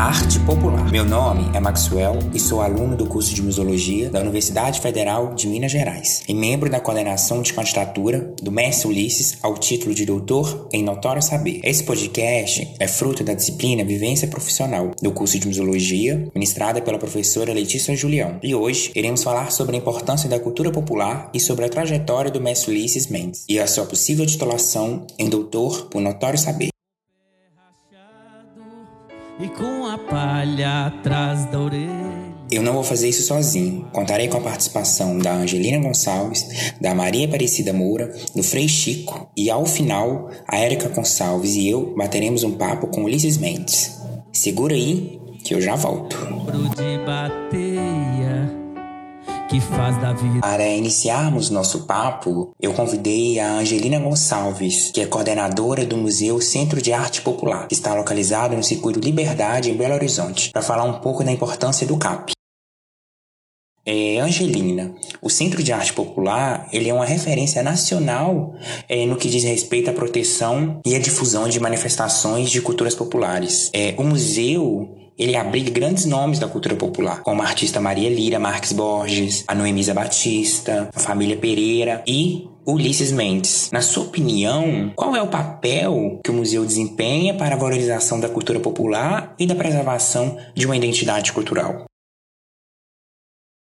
Arte Popular. Meu nome é Maxwell e sou aluno do curso de Museologia da Universidade Federal de Minas Gerais e membro da coordenação de candidatura do Mestre Ulisses ao título de doutor em Notório Saber. Esse podcast é fruto da disciplina Vivência Profissional do curso de Museologia, ministrada pela professora Letícia Julião. E hoje iremos falar sobre a importância da cultura popular e sobre a trajetória do Mestre Ulisses Mendes e a sua possível titulação em doutor por Notório Saber e com a palha atrás da orelha. Eu não vou fazer isso sozinho. Contarei com a participação da Angelina Gonçalves, da Maria Aparecida Moura, do Frei Chico e, ao final, a Érica Gonçalves e eu bateremos um papo com Ulisses Mendes. Segura aí que eu já volto que faz da vida. Para iniciarmos nosso papo, eu convidei a Angelina Gonçalves, que é coordenadora do Museu Centro de Arte Popular, que está localizado no Circuito Liberdade, em Belo Horizonte, para falar um pouco da importância do CAP. É, Angelina, o Centro de Arte Popular ele é uma referência nacional é, no que diz respeito à proteção e à difusão de manifestações de culturas populares. É, o museu ele abriga grandes nomes da cultura popular, como a artista Maria Lira Marques Borges, a Noemisa Batista, a família Pereira e Ulisses Mendes. Na sua opinião, qual é o papel que o museu desempenha para a valorização da cultura popular e da preservação de uma identidade cultural?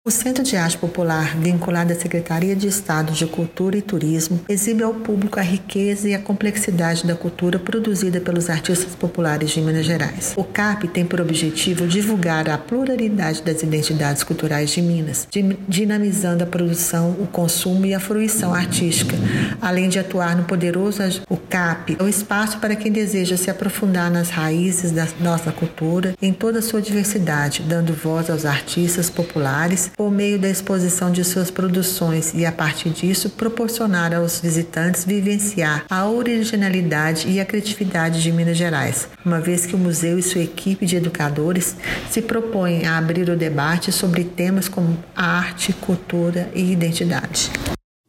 O Centro de Arte Popular, vinculado à Secretaria de Estado de Cultura e Turismo, exibe ao público a riqueza e a complexidade da cultura produzida pelos artistas populares de Minas Gerais. O CAP tem por objetivo divulgar a pluralidade das identidades culturais de Minas, dinamizando a produção, o consumo e a fruição artística, além de atuar no poderoso. O CAP é um espaço para quem deseja se aprofundar nas raízes da nossa cultura em toda a sua diversidade, dando voz aos artistas populares por meio da exposição de suas produções e, a partir disso, proporcionar aos visitantes vivenciar a originalidade e a criatividade de Minas Gerais, uma vez que o museu e sua equipe de educadores se propõem a abrir o debate sobre temas como arte, cultura e identidade.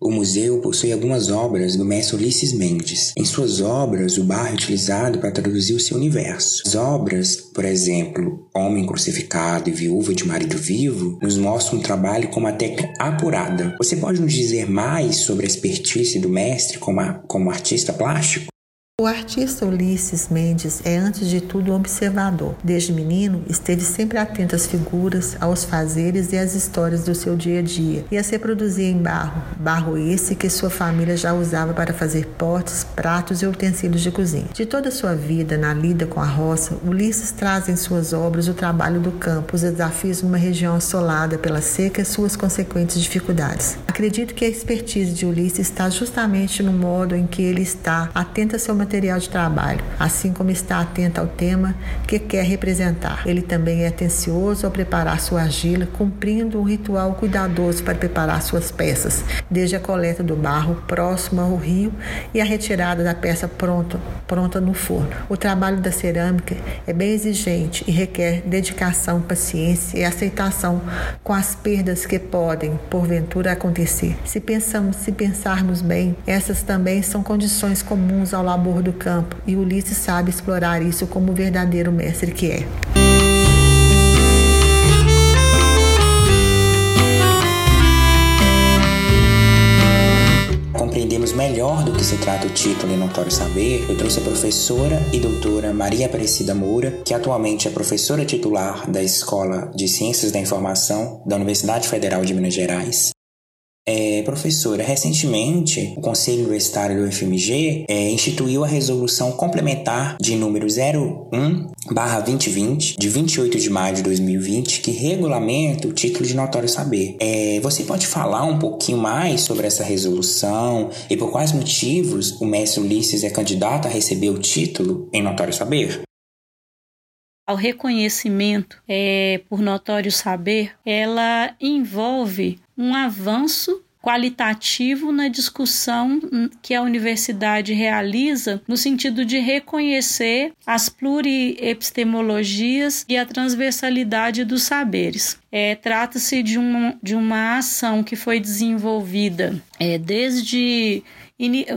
O museu possui algumas obras do mestre Ulisses Mendes. Em suas obras, o barro é utilizado para traduzir o seu universo. As obras, por exemplo, Homem Crucificado e Viúva de Marido Vivo, nos mostram um trabalho com uma técnica apurada. Você pode nos dizer mais sobre a expertise do mestre como, a, como artista plástico? O artista Ulisses Mendes é, antes de tudo, um observador. Desde menino, esteve sempre atento às figuras, aos fazeres e às histórias do seu dia a dia, e a se reproduzir em barro, barro esse que sua família já usava para fazer potes, pratos e utensílios de cozinha. De toda a sua vida na lida com a roça, Ulisses traz em suas obras o trabalho do campo, os desafios de uma região assolada pela seca e suas consequentes dificuldades. Acredito que a expertise de Ulisses está justamente no modo em que ele está atento a seu material de trabalho, assim como está atento ao tema que quer representar. Ele também é atencioso ao preparar sua argila, cumprindo um ritual cuidadoso para preparar suas peças, desde a coleta do barro próximo ao rio e a retirada da peça pronta, pronta no forno. O trabalho da cerâmica é bem exigente e requer dedicação, paciência e aceitação com as perdas que podem, porventura, acontecer. Se pensamos, se pensarmos bem, essas também são condições comuns ao labor do campo, e Ulisses sabe explorar isso como o verdadeiro mestre que é. compreendemos melhor do que se trata o título em Notório Saber, eu trouxe a professora e doutora Maria Aparecida Moura, que atualmente é professora titular da Escola de Ciências da Informação da Universidade Federal de Minas Gerais, é, professora, recentemente o Conselho Universitário do FMG é, instituiu a resolução complementar de número 01/2020 de 28 de maio de 2020 que regulamenta o título de notório saber. É, você pode falar um pouquinho mais sobre essa resolução e por quais motivos o mestre Ulisses é candidato a receber o título em notório saber? ao reconhecimento é, por notório saber, ela envolve um avanço qualitativo na discussão que a universidade realiza no sentido de reconhecer as pluriepistemologias e a transversalidade dos saberes. É, Trata-se de uma, de uma ação que foi desenvolvida é, desde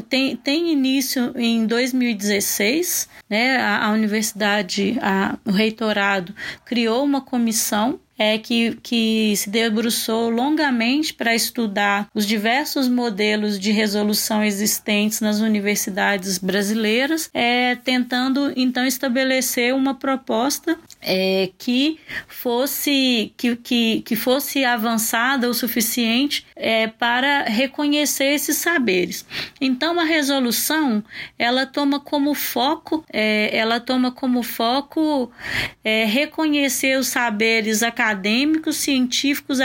tem, tem início em 2016, né? A, a universidade, a, o reitorado criou uma comissão é, que, que se debruçou longamente para estudar os diversos modelos de resolução existentes nas universidades brasileiras, é, tentando então estabelecer uma proposta é, que fosse que, que, que fosse avançada o suficiente é, para reconhecer esses saberes. Então a resolução ela toma como foco é, ela toma como foco é, reconhecer os saberes acadêmicos, científicos,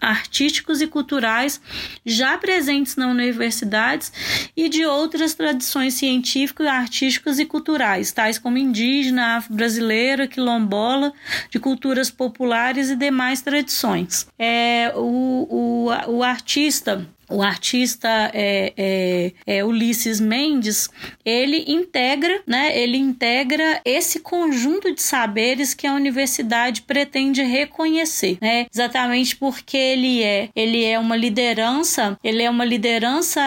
artísticos e culturais já presentes na universidades e de outras tradições científicas, artísticas e culturais, tais como indígena, afro-brasileira, quilombola, de culturas populares e demais tradições. É, o, o, o artista o artista é, é, é, Ulisses Mendes, ele integra, né, ele integra esse conjunto de saberes que a universidade pretende reconhecer, né, exatamente porque ele é, ele é uma liderança, ele é uma liderança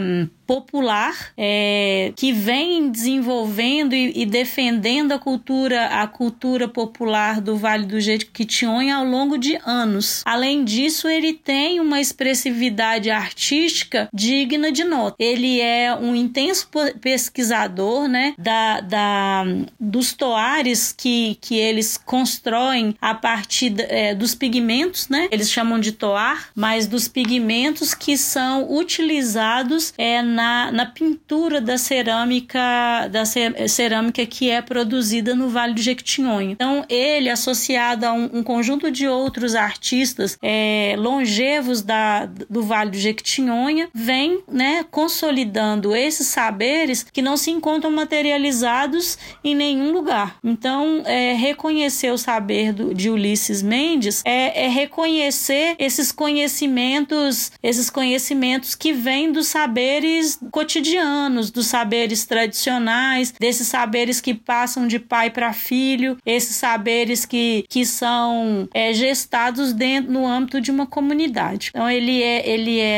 hum, popular é, que vem desenvolvendo e, e, defendendo a cultura a cultura popular do Vale do Jequitinhonha ao longo de anos. Além disso, ele tem uma expressividade artística digna de nota. Ele é um intenso pesquisador, né, da, da dos toares que, que eles constroem a partir é, dos pigmentos, né? Eles chamam de toar, mas dos pigmentos que são utilizados é, na, na pintura da cerâmica da cerâmica que é produzida no Vale do Jequitinhonha. Então, ele, associado a um, um conjunto de outros artistas é, longevos da, do Vale do Jequitinhonha, vem né, consolidando esses saberes que não se encontram materializados em nenhum lugar. Então, é, reconhecer o saber do, de Ulisses Mendes é, é reconhecer esses conhecimentos, esses conhecimentos que vêm dos saberes cotidianos, dos saberes tradicionais, desses saberes que passam de pai para filho, esses saberes que, que são é, gestados dentro no âmbito de uma comunidade. Então ele é ele é,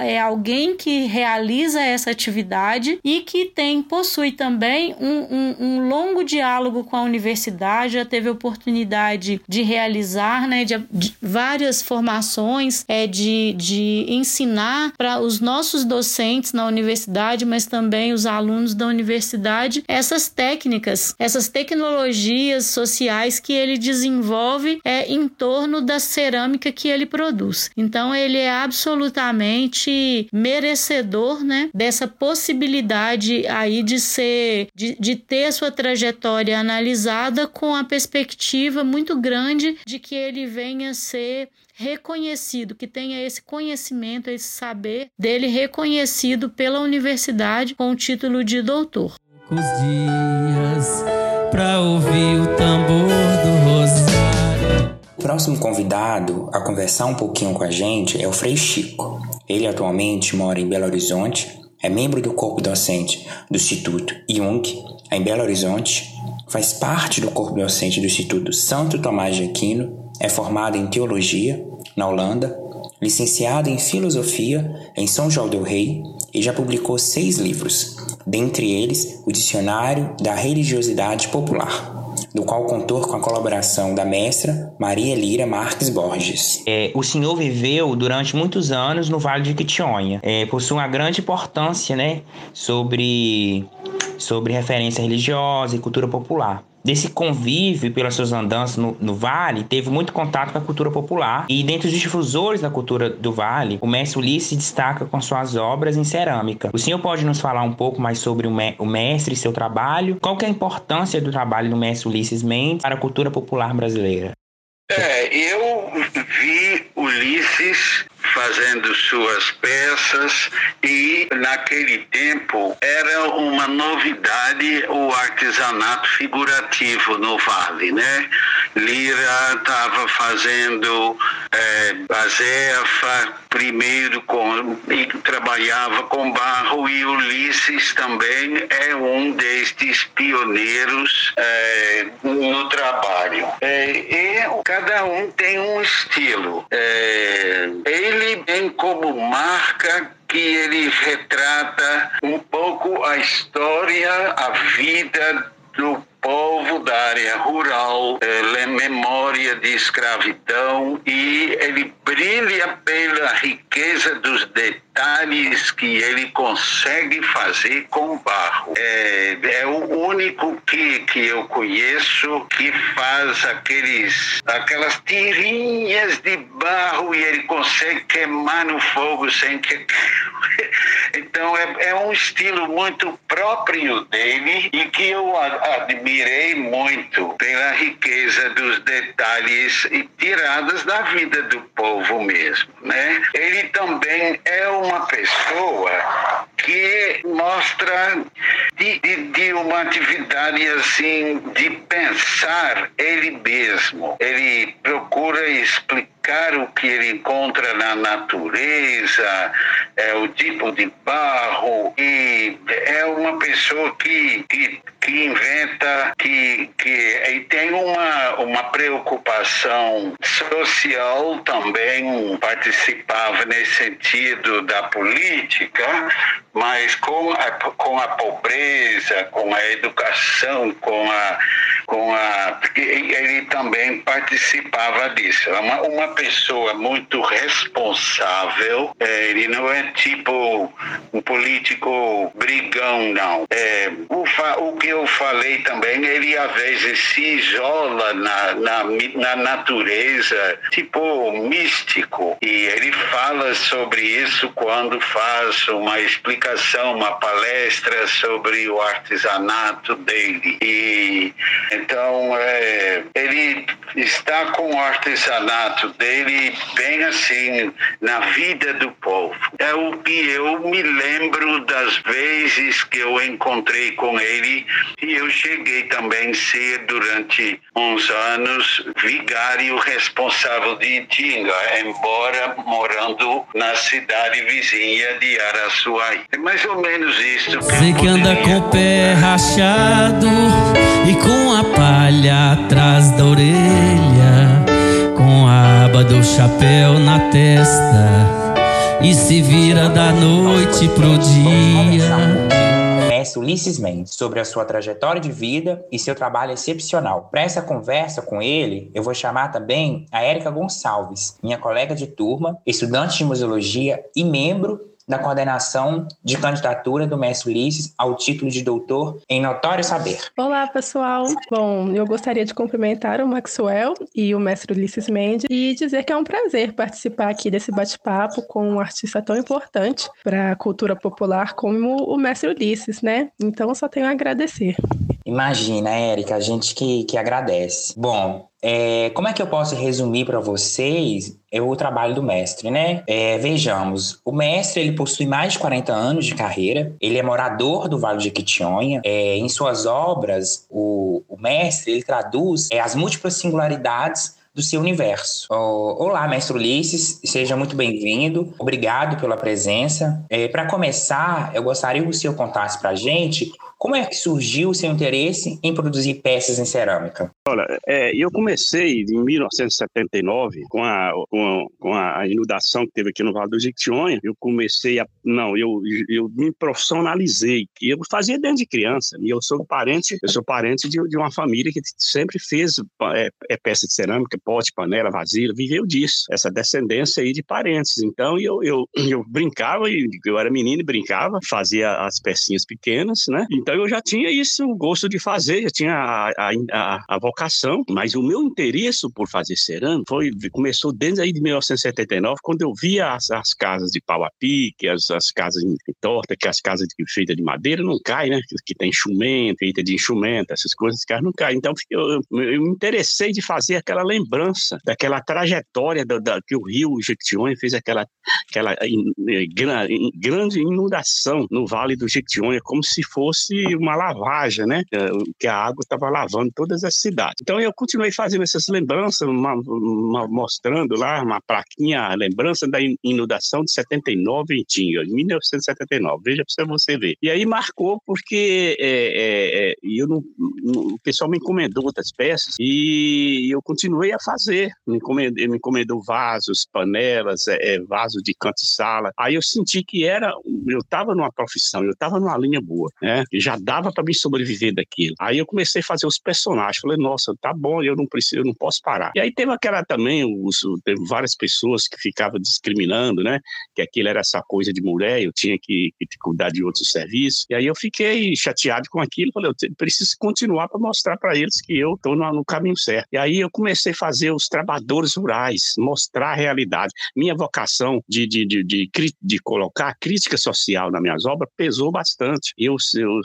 é alguém que realiza essa atividade e que tem possui também um, um, um longo diálogo com a universidade, já teve oportunidade de realizar, né, de, de várias formações, é de, de ensinar para os nossos docentes na universidade, mas também os alunos da universidade, essas técnicas, essas tecnologias sociais que ele desenvolve é, em torno da cerâmica que ele produz. Então, ele é absolutamente merecedor né, dessa possibilidade aí de ser, de, de ter a sua trajetória analisada com a perspectiva muito grande de que ele venha ser reconhecido, que tenha esse conhecimento, esse saber dele reconhecido pela universidade com o título de doutor. Dias para ouvir o tambor. O próximo convidado a conversar um pouquinho com a gente é o Frei Chico. Ele atualmente mora em Belo Horizonte, é membro do corpo docente do Instituto Jung, em Belo Horizonte, faz parte do corpo docente do Instituto Santo Tomás de Aquino, é formado em teologia na Holanda, licenciado em filosofia em São João del Rei e já publicou seis livros, dentre eles o Dicionário da Religiosidade Popular, do qual contou com a colaboração da mestra Maria Lira Marques Borges. É, o senhor viveu durante muitos anos no Vale de Quitionha. É, possui uma grande importância né, sobre, sobre referência religiosa e cultura popular desse convívio pelas suas andanças no, no, Vale, teve muito contato com a cultura popular. E dentre os difusores da cultura do Vale, o mestre Ulisses se destaca com suas obras em cerâmica. O senhor pode nos falar um pouco mais sobre o, me o mestre e seu trabalho? Qual é a importância do trabalho do mestre Ulisses Mendes para a cultura popular brasileira? É, eu vi Ulisses fazendo suas peças e naquele tempo era uma novidade o artesanato figurativo no Vale, né? Lira estava fazendo é, azefa primeiro com, e trabalhava com barro e Ulisses também é um destes pioneiros é, no trabalho. É, e cada um tem um estilo. É, ele tem como marca que ele retrata um pouco a história, a vida do povo da área rural, é memória de escravidão e ele brilha pela riqueza dos detalhes que ele consegue fazer com barro. É, é o único que, que eu conheço que faz aqueles, aquelas tirinhas de barro e ele consegue queimar no fogo sem que. então é, é um estilo muito próprio dele e que eu admirei muito pela riqueza dos detalhes e tiradas da vida do povo mesmo, né? Ele também é uma pessoa que mostra de, de, de, uma atividade assim de pensar ele mesmo. Ele procura explicar o que ele encontra na natureza, é, o tipo de barro, e é uma pessoa que, que, que inventa, que, que e tem uma, uma preocupação social também, participava nesse sentido da política, mas com a, com a pobreza, com a educação, com a, com a ele também participava disso. É uma, uma pessoa muito responsável. É, ele não é tipo um político brigão, não. É, o, o que eu falei também, ele às vezes se isola na, na, na natureza, tipo místico. E ele fala sobre isso quando faz uma explicação uma palestra sobre o artesanato dele. E então é, ele está com o artesanato dele bem assim na vida do povo. É o que eu me lembro das vezes que eu encontrei com ele e eu cheguei também a ser durante uns anos vigário responsável de Itinga, embora morando na cidade vizinha de Araçuaí. É mais ou menos isso. Sei que anda com o pé rachado e com a palha atrás da orelha, chapéu na testa e se vira da noite pro dia mestre Ulisses Mendes sobre a sua trajetória de vida e seu trabalho excepcional. Para essa conversa com ele, eu vou chamar também a Érica Gonçalves, minha colega de turma, estudante de museologia e membro da coordenação de candidatura do mestre Ulisses ao título de doutor em notório saber. Olá, pessoal. Bom, eu gostaria de cumprimentar o Maxwell e o mestre Ulisses Mendes e dizer que é um prazer participar aqui desse bate-papo com um artista tão importante para a cultura popular como o mestre Ulisses, né? Então, só tenho a agradecer. Imagina, Érica, a gente que, que agradece. Bom, é, como é que eu posso resumir para vocês é o trabalho do mestre, né? É, vejamos, o mestre ele possui mais de 40 anos de carreira, ele é morador do Vale de Quitionha. É, em suas obras, o, o mestre ele traduz é, as múltiplas singularidades do seu universo. Olá, mestre Ulisses, seja muito bem-vindo. Obrigado pela presença. É, para começar, eu gostaria que o senhor contasse para a gente como é que surgiu o seu interesse em produzir peças em cerâmica? Olha, é, eu comecei em 1979 com a, com, com, a inundação que teve aqui no Vale do Jequitinhonha. Eu comecei a. Não, eu, eu me profissionalizei. Eu fazia desde criança. E eu sou parente, eu sou parente de, de uma família que sempre fez é, é, peça de cerâmica, pote, panela, vasilha, viveu disso. Essa descendência aí de parentes. Então eu, eu, eu brincava, eu era menino e brincava, fazia as pecinhas pequenas, né? Eu já tinha isso, o gosto de fazer, já tinha a, a, a, vocação, mas o meu interesse por fazer cerâmica foi, começou desde aí de 1979, quando eu via as, as casas de pau a pique, as, as casas em torta, que as casas de, feitas de madeira não caem, né? Que, tem enxumento, feita de enxumento, essas coisas, que não caem. Então eu, eu, me interessei de fazer aquela lembrança daquela trajetória da, da que o rio Jequitinhonha fez aquela, aquela in, in, grande inundação no Vale do Jequitinhonha, como se fosse uma lavagem, né? Que a água estava lavando todas as cidades. Então eu continuei fazendo essas lembranças, uma, uma, mostrando lá uma plaquinha, lembrança da inundação de 79 em Tinga, em 1979. Veja para você ver. E aí marcou porque é, é, é, eu não, o pessoal me encomendou outras peças e eu continuei a fazer. Me encomendou, me encomendou vasos, panelas, é, é, vaso de canto e sala. Aí eu senti que era, eu estava numa profissão, eu estava numa linha boa, né? E já dava para me sobreviver daquilo. Aí eu comecei a fazer os personagens. Falei, nossa, tá bom, eu não preciso, eu não posso parar. E aí teve aquela também, os, teve várias pessoas que ficavam discriminando, né? Que aquilo era essa coisa de mulher, eu tinha que, que cuidar de outros serviços. E aí eu fiquei chateado com aquilo, falei, eu preciso continuar para mostrar para eles que eu estou no, no, caminho certo. E aí eu comecei a fazer os trabalhadores rurais, mostrar a realidade. Minha vocação de, de, de, de, de colocar crítica social nas minhas obras pesou bastante. Eu, eu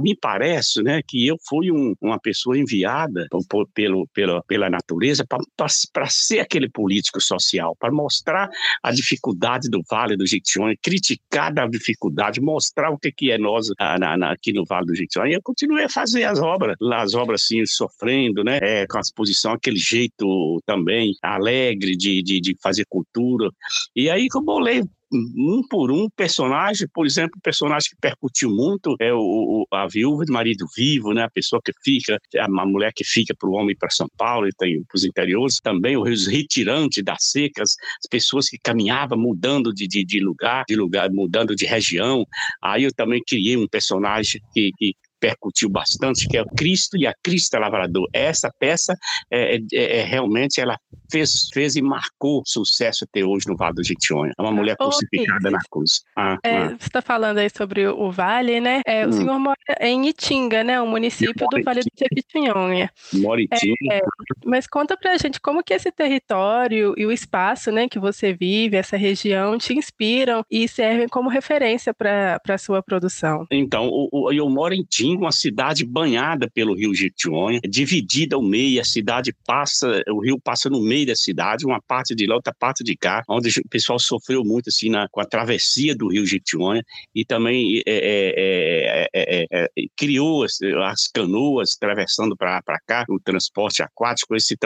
mim parece, né, que eu fui um, uma pessoa enviada por, pelo, pela, pela natureza para ser aquele político social, para mostrar a dificuldade do Vale do Jequitinhonha, criticar a dificuldade, mostrar o que, que é nós na, na, aqui no Vale do Jequitinhonha. E eu continuei a fazer as obras, as obras assim, sofrendo, né, é, com a exposição, aquele jeito também alegre de, de, de fazer cultura. E aí que eu bolei um por um personagem, por exemplo, o personagem que percutiu muito é o a viúva de marido vivo, né? A pessoa que fica, a mulher que fica para o homem para São Paulo e tem para os interiores, também os retirantes das secas, as pessoas que caminhavam mudando de, de, de lugar, de lugar, mudando de região. Aí eu também criei um personagem que, que percutiu bastante, que é o Cristo e a Crista Lavrador. Essa peça é, é, é, realmente ela fez, fez e marcou sucesso até hoje no Vale do Jequitinhonha. É uma mulher crucificada na cruz. Ah, é, ah. Você está falando aí sobre o Vale, né? É, o hum. senhor mora em Itinga, né? Um município do Vale do Jequitinhonha. Mora em Itinga. É, mas conta pra gente como que esse território e o espaço né, que você vive, essa região, te inspiram e servem como referência para a sua produção. Então, o, o, eu moro em Itinga, uma cidade banhada pelo rio Jequitinhonha, dividida ao meio, a cidade passa, o rio passa no meio da cidade, uma parte de lá, outra parte de cá, onde o pessoal sofreu muito assim na, com a travessia do rio Jequitinhonha e também é, é, é, criou as, as, canoas atravessando para cá, o transporte aquático, esse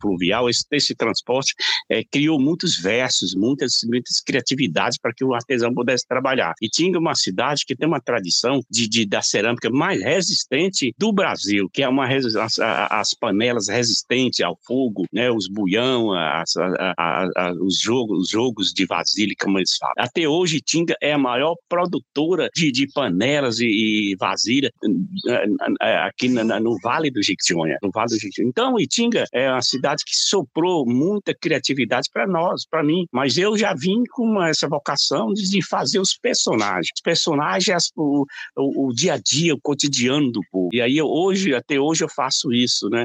fluvial, esse, esse transporte criou muitos versos, muitas, muitas criatividades para que o artesão pudesse trabalhar. E tinha uma cidade que tem uma tradição de, de da cerâmica mais resistente do Brasil, que é uma as, as panelas resistentes ao fogo, né, os buião, as, os, jogos, os jogos de vasilha, como eles falam. Até hoje, Tinga é a maior produtora de, de panelas e, e vasilha eh, eh, aqui no, no Vale do Jequitinhonha, no Vale do Jequitinhonha. Então, Itinga é uma cidade que soprou muita criatividade para nós, para mim, mas eu já vim com essa vocação de, de fazer os personagens. Os personagens, o, o, o dia a dia, o cotidiano do povo. E aí, hoje, até hoje, eu faço isso, né?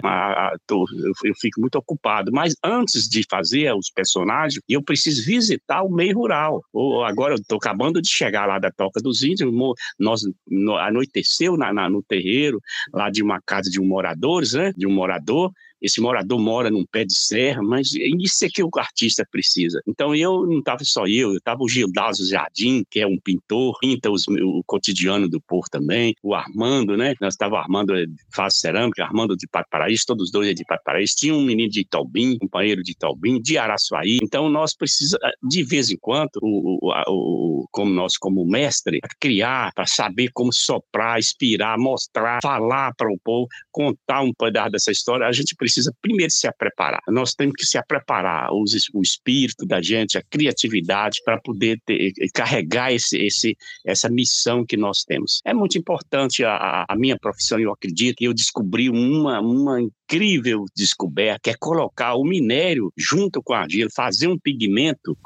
Eu, fico muito ocupado. Mas antes de fazer os personagens, eu preciso visitar o meio rural. Ou, agora, eu estou acabando de chegar lá da Toca dos Índios, nós no, anoiteceu na, na, no terreiro, lá de uma casa de um moradores, né? De um morador, esse morador mora num pé de serra, mas isso é que o artista precisa. Então eu não estava só eu, eu estava o Gildazo Jardim, que é um pintor, pinta os, o cotidiano do povo também, o Armando, né? Nós estava Armando faz cerâmica, Armando de Paraíso, todos os dois é de Paraíso. Tinha um menino de Itaubim, companheiro de Itaubim, de Araçuaí. Então nós precisamos, de vez em quando, o, o, o, como nós, como mestre, criar, para saber como soprar, inspirar, mostrar, falar para o povo, contar um pedaço dessa história, a gente precisa precisa primeiro se preparar. Nós temos que se preparar, o, o espírito da gente, a criatividade para poder ter, carregar esse, esse, essa missão que nós temos. É muito importante a, a minha profissão, eu acredito, que eu descobri uma, uma incrível descoberta, que é colocar o minério junto com a argila, fazer um pigmento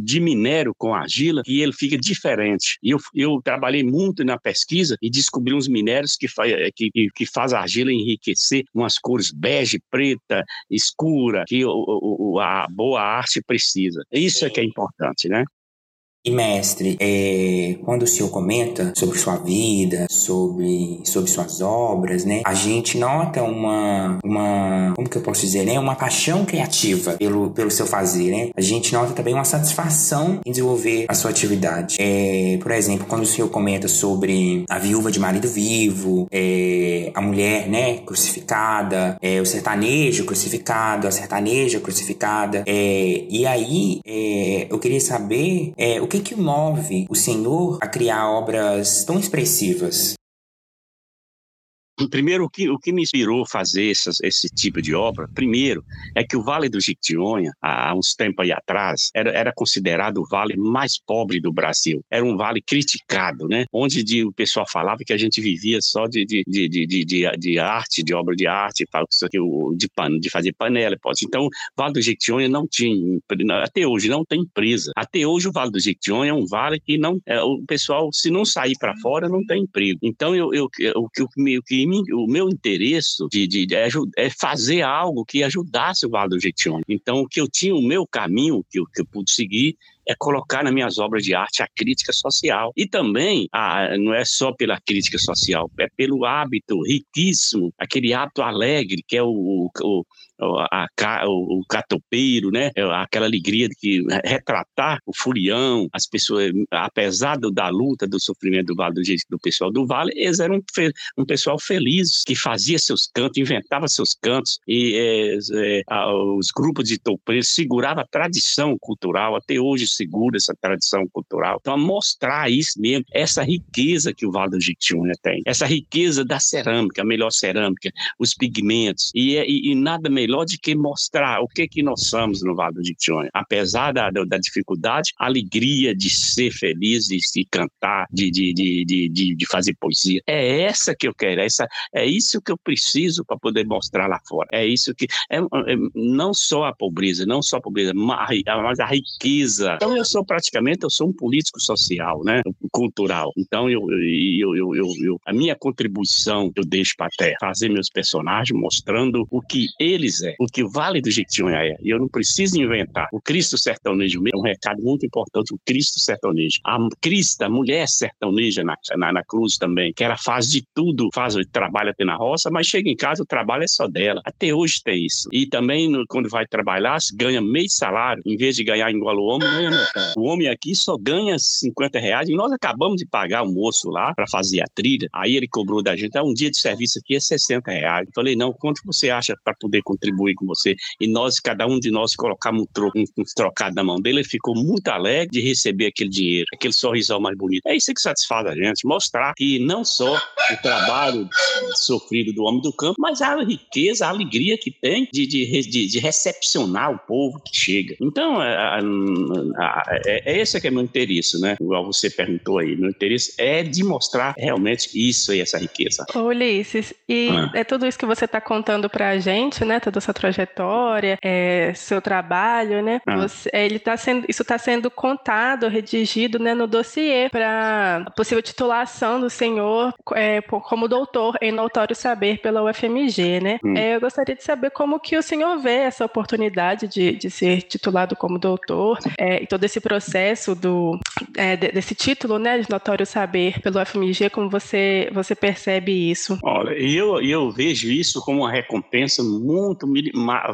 de minério com argila que ele fica diferente. E eu, eu trabalhei muito na pesquisa e descobri uns minérios que, fa, que, que faz a argila enriquecer umas cores bege, preta, escura, que o, o, a boa arte precisa. Isso é que é importante, né? E mestre, é, quando o senhor comenta sobre sua vida, sobre, sobre suas obras, né, a gente nota uma, uma, como que eu posso dizer, né, uma paixão criativa pelo, pelo seu fazer, né. A gente nota também uma satisfação em desenvolver a sua atividade. É, por exemplo, quando o senhor comenta sobre a viúva de marido vivo, é, a mulher, né, crucificada, é, o sertanejo crucificado, a sertaneja crucificada, é, e aí é, eu queria saber é, o que que move o Senhor a criar obras tão expressivas? Primeiro, o que, o que me inspirou fazer esse tipo de obra, primeiro, é que o Vale do Jequitinhonha, há uns tempos aí atrás, era, era considerado o vale mais pobre do Brasil. Era um vale criticado, né? Onde de, o pessoal falava que a gente vivia só de, de, de, de, de, de arte, de obra de arte, de, pan, de fazer panela. Então, o Vale do Jequitinhonha não tinha, até hoje, não tem empresa. Até hoje, o Vale do Jequitinhonha é um vale que não, é, o pessoal, se não sair para fora, não tem emprego. Então, eu, eu, eu, o que, mim, o meu interesse de, de, de, é fazer algo que ajudasse o Vale do Jequitinhonha. Então, o que eu tinha, o meu caminho que eu, que eu pude seguir é colocar nas minhas obras de arte a crítica social. E também, a, não é só pela crítica social, é pelo hábito riquíssimo, aquele hábito alegre que é o, o, a, a, o catopeiro, né? É aquela alegria de que retratar o furião, as pessoas, apesar do, da luta, do sofrimento do do, do pessoal do Vale, eles eram um, um pessoal feliz que fazia seus cantos, inventava seus cantos e é, é, os grupos de topeiros seguravam a tradição cultural até hoje segura essa tradição cultural. Então, mostrar isso mesmo, essa riqueza que o Vale do Jequitinhonha tem, essa riqueza da cerâmica, a melhor cerâmica, os pigmentos, e, e, e nada melhor do que mostrar o que que nós somos no Vale do Jequitinhonha. Apesar da, da, dificuldade, a alegria de ser feliz, de, de cantar, de, de, de, de, de, fazer poesia. É essa que eu quero, é essa, é isso que eu preciso para poder mostrar lá fora. É isso que, é, é, não só a pobreza, não só a pobreza, mas a riqueza então eu sou praticamente eu sou um político social, né, cultural. Então eu, eu, eu, eu, eu a minha contribuição eu deixo para a terra, fazer meus personagens mostrando o que eles é, o que Vale do Jequitinhonha é. E eu não preciso inventar. O Cristo sertanejo é um recado muito importante. O Cristo sertanejo, a Crista, a mulher sertaneja na, na, na cruz também, que ela faz de tudo, faz trabalha até na roça, mas chega em casa o trabalho é só dela. Até hoje tem isso. E também no, quando vai trabalhar, ganha meio salário, em vez de ganhar igual o homem, ganha o homem aqui só ganha 50 reais e nós acabamos de pagar o moço lá para fazer a trilha. Aí ele cobrou da gente, ah, um dia de serviço aqui é 60 reais. Eu falei, não, quanto você acha para poder contribuir com você? E nós, cada um de nós, colocamos um, tro um, um trocado na mão dele. Ele ficou muito alegre de receber aquele dinheiro, aquele sorrisão mais bonito. É isso que satisfaz a gente, mostrar que não só o trabalho sofrido do homem do campo, mas a riqueza, a alegria que tem de, de, de, de recepcionar o povo que chega. Então, a, a, é, é esse que é meu interesse, né? Igual você perguntou aí, meu interesse é de mostrar realmente isso aí, essa riqueza. Ô, Ulisses, e ah. é tudo isso que você está contando para a gente, né? Toda essa trajetória, é, seu trabalho, né? Ah. Você, é, ele tá sendo, isso está sendo contado, redigido, né, no dossiê para possível titulação do senhor é, como doutor em notório saber pela UFMG, né? Hum. É, eu gostaria de saber como que o senhor vê essa oportunidade de, de ser titulado como doutor é, e todo esse processo do, é, desse título, né, de notório saber pelo FMG, como você, você percebe isso? Olha, eu, eu vejo isso como uma recompensa muito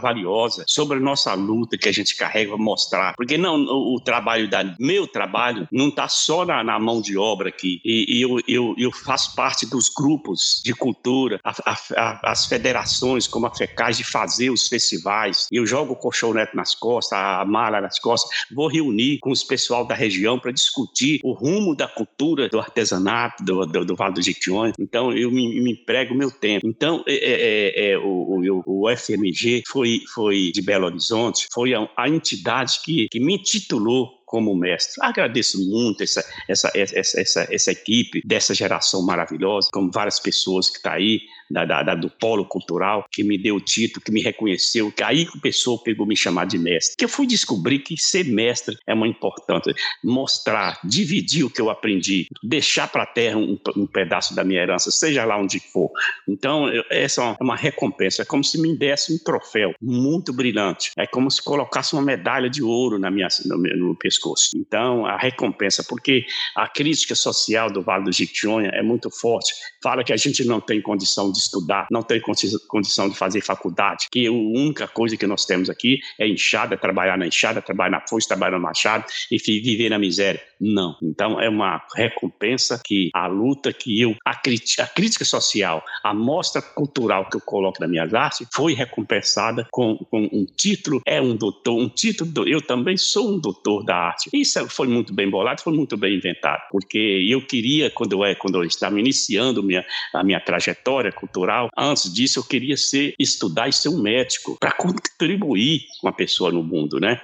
valiosa sobre a nossa luta que a gente carrega para mostrar, porque não, o, o, trabalho da meu trabalho não está só na, na, mão de obra aqui, e, e eu, eu, eu faço parte dos grupos de cultura, a, a, a, as federações como a FECAS de fazer os festivais, eu jogo o colchonete nas costas, a mala nas costas, vou reunir com os pessoal da região para discutir o rumo da cultura do artesanato do, do, do Vale do Jequitinhonha. Então, eu me, me emprego meu tempo. Então, é, é, é, é o, o, o, FMG foi, foi de Belo Horizonte, foi a, a entidade que, que me titulou como mestre. Agradeço muito essa, essa, essa, essa, essa equipe dessa geração maravilhosa, como várias pessoas que estão tá aí, da, da, do polo cultural, que me deu o título, que me reconheceu, que aí o pessoa pegou me chamar de mestre. Que eu fui descobrir que ser mestre é uma importante, mostrar, dividir o que eu aprendi, deixar para a terra um, um, pedaço da minha herança, seja lá onde for. Então, eu, essa é uma, uma recompensa, é como se me desse um troféu muito brilhante, é como se colocasse uma medalha de ouro na minha, no, no pescoço. Então, a recompensa, porque a crítica social do Vale do Jequitinhonha é muito forte, fala que a gente não tem condição de estudar, não tem condição de fazer faculdade, que a única coisa que nós temos aqui é enxada, trabalhar na enxada, trabalhar na foice, trabalhar no machado e viver na miséria. Não. Então é uma recompensa que a luta que eu, a, a crítica social, a mostra cultural que eu coloco na minhas artes foi recompensada com, com um título, é um doutor, um título, do, eu também sou um doutor da arte. Isso foi muito bem bolado, foi muito bem inventado, porque eu queria, quando eu, quando eu estava iniciando minha, a minha trajetória cultural. Antes disso, eu queria ser estudar e ser um médico para contribuir com a pessoa no mundo, né?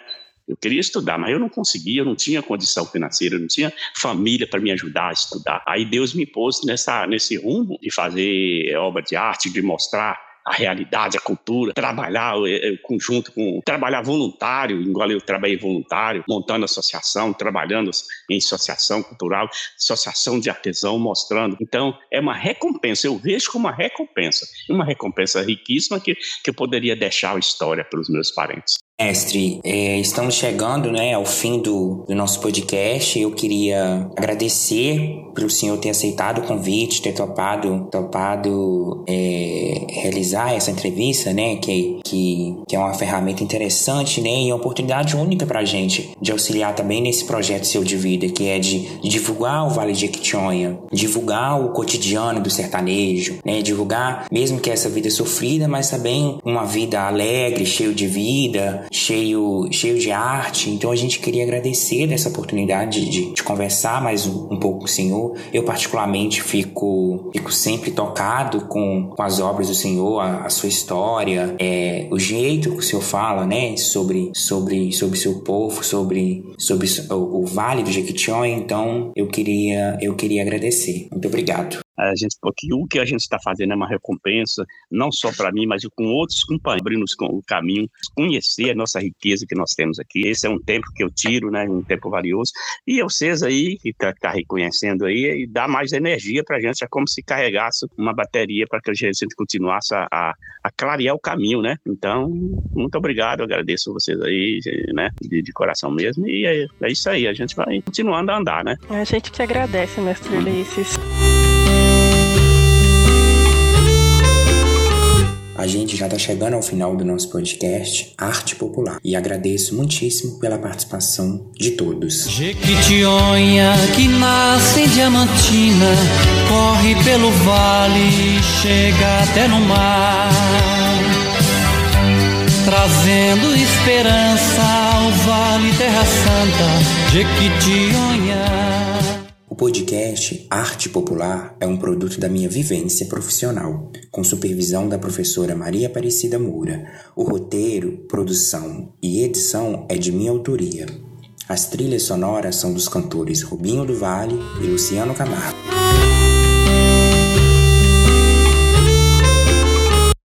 Eu queria estudar, mas eu não conseguia, eu não tinha condição financeira, eu não tinha família para me ajudar a estudar. Aí Deus me pôs nessa, nesse rumo de fazer obra de arte, de mostrar a realidade, a cultura, trabalhar é, conjunto com trabalhar voluntário, igual eu trabalhei voluntário, montando associação, trabalhando em associação cultural, associação de artesão, mostrando. Então, é uma recompensa, eu vejo como uma recompensa, uma recompensa riquíssima que, que eu poderia deixar a história para os meus parentes. Mestre, é, estamos chegando né, ao fim do, do, nosso podcast. Eu queria agradecer pelo senhor ter aceitado o convite, ter topado, topado é, realizar essa entrevista, né, que, que, que, é uma ferramenta interessante né, e uma oportunidade única para a gente de auxiliar também nesse projeto seu de vida, que é de, de divulgar o Vale de Equitinhonha, divulgar o cotidiano do sertanejo, né, divulgar, mesmo que essa vida é sofrida, mas também uma vida alegre, cheio de vida, cheio, cheio de arte. Então a gente queria agradecer dessa oportunidade de, de conversar mais um, um, pouco com o Senhor. Eu, particularmente, fico, fico sempre tocado com, com as obras do Senhor, a, a sua história, é, o jeito que o Senhor fala, né, sobre, sobre, sobre seu povo, sobre, sobre o, o Vale do Jequitinhonha. Então eu queria, eu queria agradecer. Muito obrigado. A gente, porque o que a gente está fazendo é uma recompensa, não só para mim, mas com outros companheiros, abrindo o caminho, conhecer a nossa riqueza que nós temos aqui. Esse é um tempo que eu tiro, né, um tempo valioso. E vocês aí, que está tá reconhecendo aí, dá mais energia para a gente, é como se carregasse uma bateria para que a gente continuasse a, a, a, clarear o caminho, né? Então, muito obrigado, agradeço vocês aí, né, de, de coração mesmo. E é, é, isso aí, a gente vai continuando a andar, né? A gente que agradece, mestre Ulisses. A gente já está chegando ao final do nosso podcast Arte Popular e agradeço muitíssimo pela participação de todos. Jequitinhonha que nasce em Diamantina, corre pelo vale, chega até no mar, trazendo esperança ao vale Terra Santa, Jequitinhonha. O podcast Arte Popular é um produto da minha vivência profissional, com supervisão da professora Maria Aparecida Moura. O roteiro, produção e edição é de minha autoria. As trilhas sonoras são dos cantores Rubinho do Vale e Luciano Camargo.